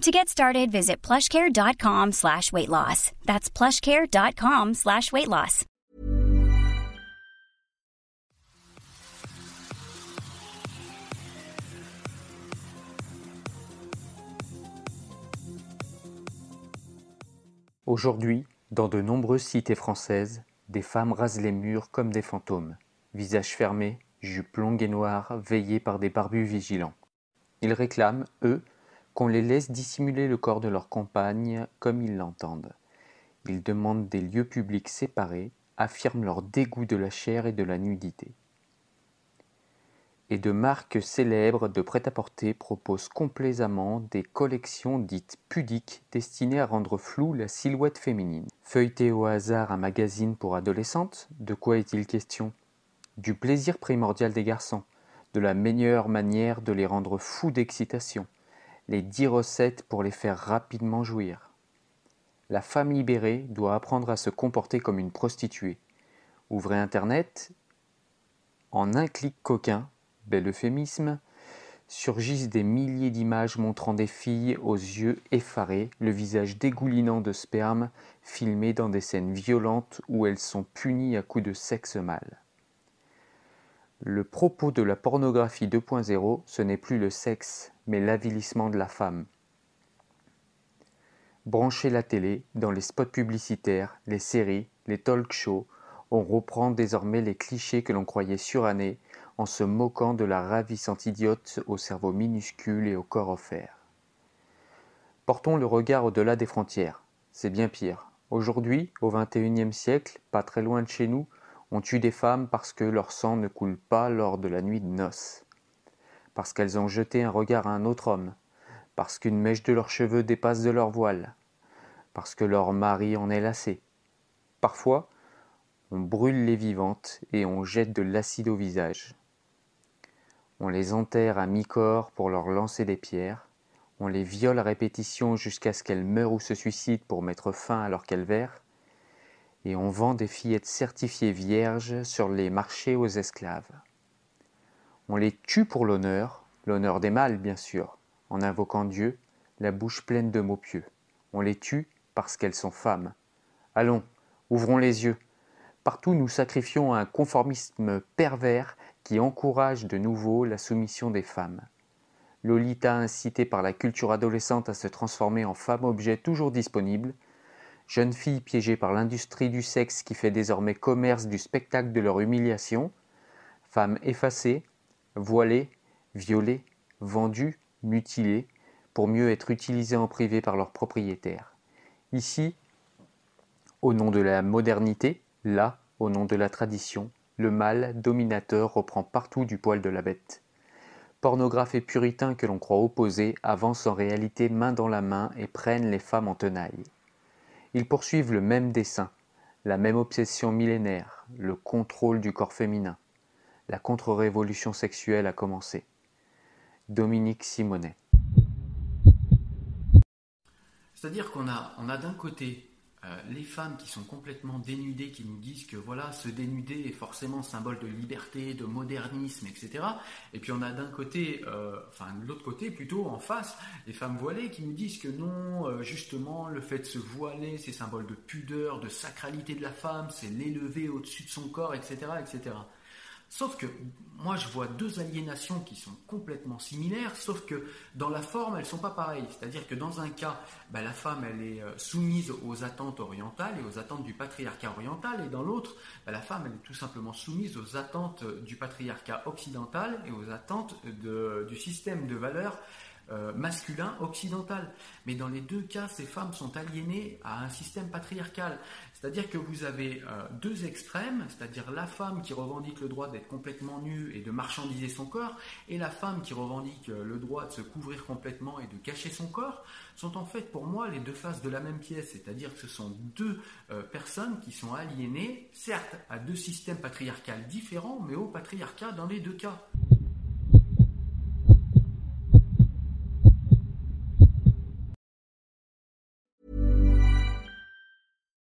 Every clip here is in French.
To get started, visit plushcare.com slash weight loss. That's plushcare.com slash weight loss. Aujourd'hui, dans de nombreuses cités françaises, des femmes rasent les murs comme des fantômes, visage fermé, jupes longues et noires, veillées par des barbus vigilants. Ils réclament, eux, qu'on les laisse dissimuler le corps de leur compagne comme ils l'entendent. Ils demandent des lieux publics séparés, affirment leur dégoût de la chair et de la nudité. Et de marques célèbres de prêt-à-porter proposent complaisamment des collections dites pudiques destinées à rendre floue la silhouette féminine. Feuilleter au hasard un magazine pour adolescentes, de quoi est-il question? Du plaisir primordial des garçons, de la meilleure manière de les rendre fous d'excitation, les dix recettes pour les faire rapidement jouir. La femme libérée doit apprendre à se comporter comme une prostituée. Ouvrez Internet, en un clic coquin, bel euphémisme, surgissent des milliers d'images montrant des filles aux yeux effarés, le visage dégoulinant de sperme, filmées dans des scènes violentes où elles sont punies à coups de sexe mâle. Le propos de la pornographie 2.0, ce n'est plus le sexe, mais l'avilissement de la femme. Brancher la télé, dans les spots publicitaires, les séries, les talk shows, on reprend désormais les clichés que l'on croyait surannés en se moquant de la ravissante idiote au cerveau minuscule et au corps offert. Portons le regard au-delà des frontières. C'est bien pire. Aujourd'hui, au XXIe siècle, pas très loin de chez nous, on tue des femmes parce que leur sang ne coule pas lors de la nuit de noces, parce qu'elles ont jeté un regard à un autre homme, parce qu'une mèche de leurs cheveux dépasse de leur voile, parce que leur mari en est lassé. Parfois, on brûle les vivantes et on jette de l'acide au visage. On les enterre à mi-corps pour leur lancer des pierres, on les viole à répétition jusqu'à ce qu'elles meurent ou se suicident pour mettre fin à leur calvaire, et on vend des fillettes certifiées vierges sur les marchés aux esclaves. On les tue pour l'honneur, l'honneur des mâles bien sûr, en invoquant Dieu, la bouche pleine de mots pieux. On les tue parce qu'elles sont femmes. Allons, ouvrons les yeux. Partout nous sacrifions un conformisme pervers qui encourage de nouveau la soumission des femmes. Lolita incitée par la culture adolescente à se transformer en femme-objet toujours disponible, jeunes filles piégées par l'industrie du sexe qui fait désormais commerce du spectacle de leur humiliation, femmes effacées, voilées, violées, vendues, mutilées, pour mieux être utilisées en privé par leurs propriétaires. Ici, au nom de la modernité, là, au nom de la tradition, le mâle dominateur reprend partout du poil de la bête. Pornographes et puritains que l'on croit opposés avancent en réalité main dans la main et prennent les femmes en tenaille. Ils poursuivent le même dessein, la même obsession millénaire, le contrôle du corps féminin. La contre-révolution sexuelle a commencé. Dominique Simonet. C'est-à-dire qu'on a, on a d'un côté euh, les femmes qui sont complètement dénudées, qui nous disent que voilà, se dénuder est forcément symbole de liberté, de modernisme, etc. Et puis on a d'un côté, euh, enfin de l'autre côté plutôt en face, les femmes voilées qui nous disent que non, euh, justement, le fait de se voiler, c'est symbole de pudeur, de sacralité de la femme, c'est l'élever au-dessus de son corps, etc., etc. Sauf que moi, je vois deux aliénations qui sont complètement similaires, sauf que dans la forme, elles ne sont pas pareilles. C'est-à-dire que dans un cas, bah, la femme, elle est euh, soumise aux attentes orientales et aux attentes du patriarcat oriental, et dans l'autre, bah, la femme, elle est tout simplement soumise aux attentes du patriarcat occidental et aux attentes du système de valeurs euh, masculin occidental. Mais dans les deux cas, ces femmes sont aliénées à un système patriarcal. C'est-à-dire que vous avez euh, deux extrêmes, c'est-à-dire la femme qui revendique le droit d'être complètement nue et de marchandiser son corps, et la femme qui revendique euh, le droit de se couvrir complètement et de cacher son corps, sont en fait pour moi les deux faces de la même pièce. C'est-à-dire que ce sont deux personnes qui sont aliénées, certes, à deux systèmes patriarcaux différents, mais au patriarcat dans les deux cas.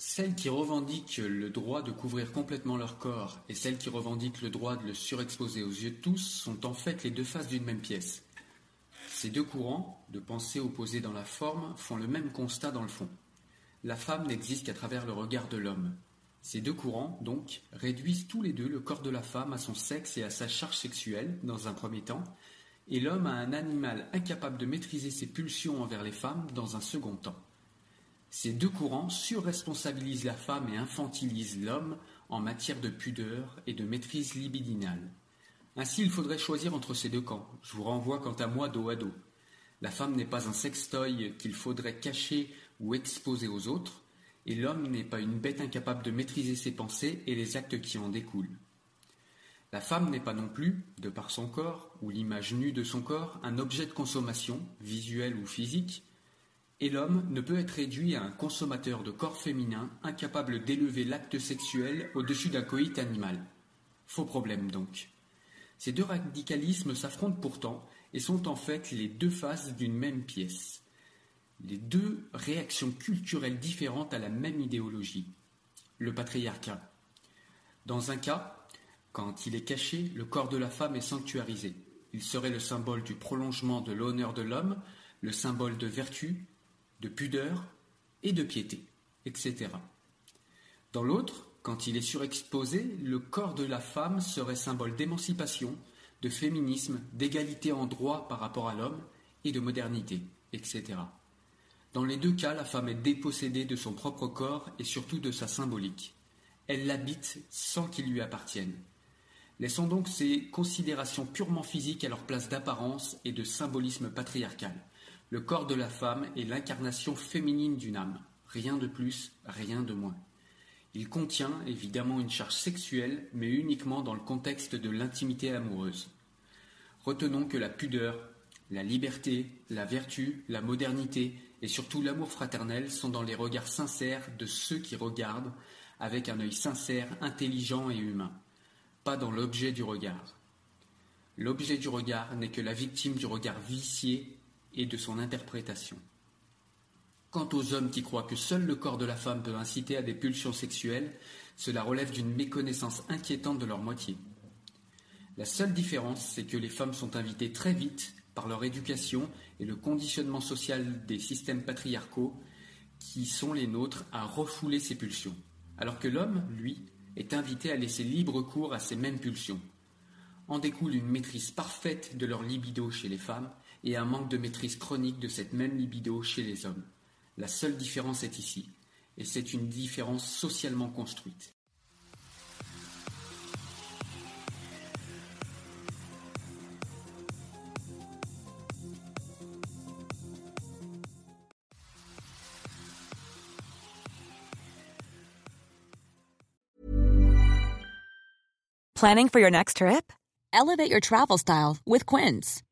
Celles qui revendiquent le droit de couvrir complètement leur corps et celles qui revendiquent le droit de le surexposer aux yeux de tous sont en fait les deux faces d'une même pièce. Ces deux courants, de pensée opposés dans la forme, font le même constat dans le fond. La femme n'existe qu'à travers le regard de l'homme. Ces deux courants, donc, réduisent tous les deux le corps de la femme à son sexe et à sa charge sexuelle, dans un premier temps, et l'homme à un animal incapable de maîtriser ses pulsions envers les femmes, dans un second temps. Ces deux courants surresponsabilisent la femme et infantilisent l'homme en matière de pudeur et de maîtrise libidinale. Ainsi, il faudrait choisir entre ces deux camps. Je vous renvoie quant à moi dos à dos. La femme n'est pas un sextoy qu'il faudrait cacher ou exposer aux autres, et l'homme n'est pas une bête incapable de maîtriser ses pensées et les actes qui en découlent. La femme n'est pas non plus, de par son corps ou l'image nue de son corps, un objet de consommation, visuel ou physique, et l'homme ne peut être réduit à un consommateur de corps féminin incapable d'élever l'acte sexuel au-dessus d'un coït animal. Faux problème donc. Ces deux radicalismes s'affrontent pourtant et sont en fait les deux faces d'une même pièce. Les deux réactions culturelles différentes à la même idéologie. Le patriarcat. Dans un cas, quand il est caché, le corps de la femme est sanctuarisé. Il serait le symbole du prolongement de l'honneur de l'homme, le symbole de vertu, de pudeur et de piété, etc. Dans l'autre, quand il est surexposé, le corps de la femme serait symbole d'émancipation, de féminisme, d'égalité en droit par rapport à l'homme et de modernité, etc. Dans les deux cas, la femme est dépossédée de son propre corps et surtout de sa symbolique. Elle l'habite sans qu'il lui appartienne. Laissons donc ces considérations purement physiques à leur place d'apparence et de symbolisme patriarcal. Le corps de la femme est l'incarnation féminine d'une âme. Rien de plus, rien de moins. Il contient évidemment une charge sexuelle, mais uniquement dans le contexte de l'intimité amoureuse. Retenons que la pudeur, la liberté, la vertu, la modernité et surtout l'amour fraternel sont dans les regards sincères de ceux qui regardent avec un œil sincère, intelligent et humain, pas dans l'objet du regard. L'objet du regard n'est que la victime du regard vicié et de son interprétation. Quant aux hommes qui croient que seul le corps de la femme peut inciter à des pulsions sexuelles, cela relève d'une méconnaissance inquiétante de leur moitié. La seule différence, c'est que les femmes sont invitées très vite, par leur éducation et le conditionnement social des systèmes patriarcaux qui sont les nôtres à refouler ces pulsions, alors que l'homme, lui, est invité à laisser libre cours à ces mêmes pulsions. En découle une maîtrise parfaite de leur libido chez les femmes et un manque de maîtrise chronique de cette même libido chez les hommes. La seule différence est ici, et c'est une différence socialement construite. Planning for your next trip? Elevate your travel style with Quince.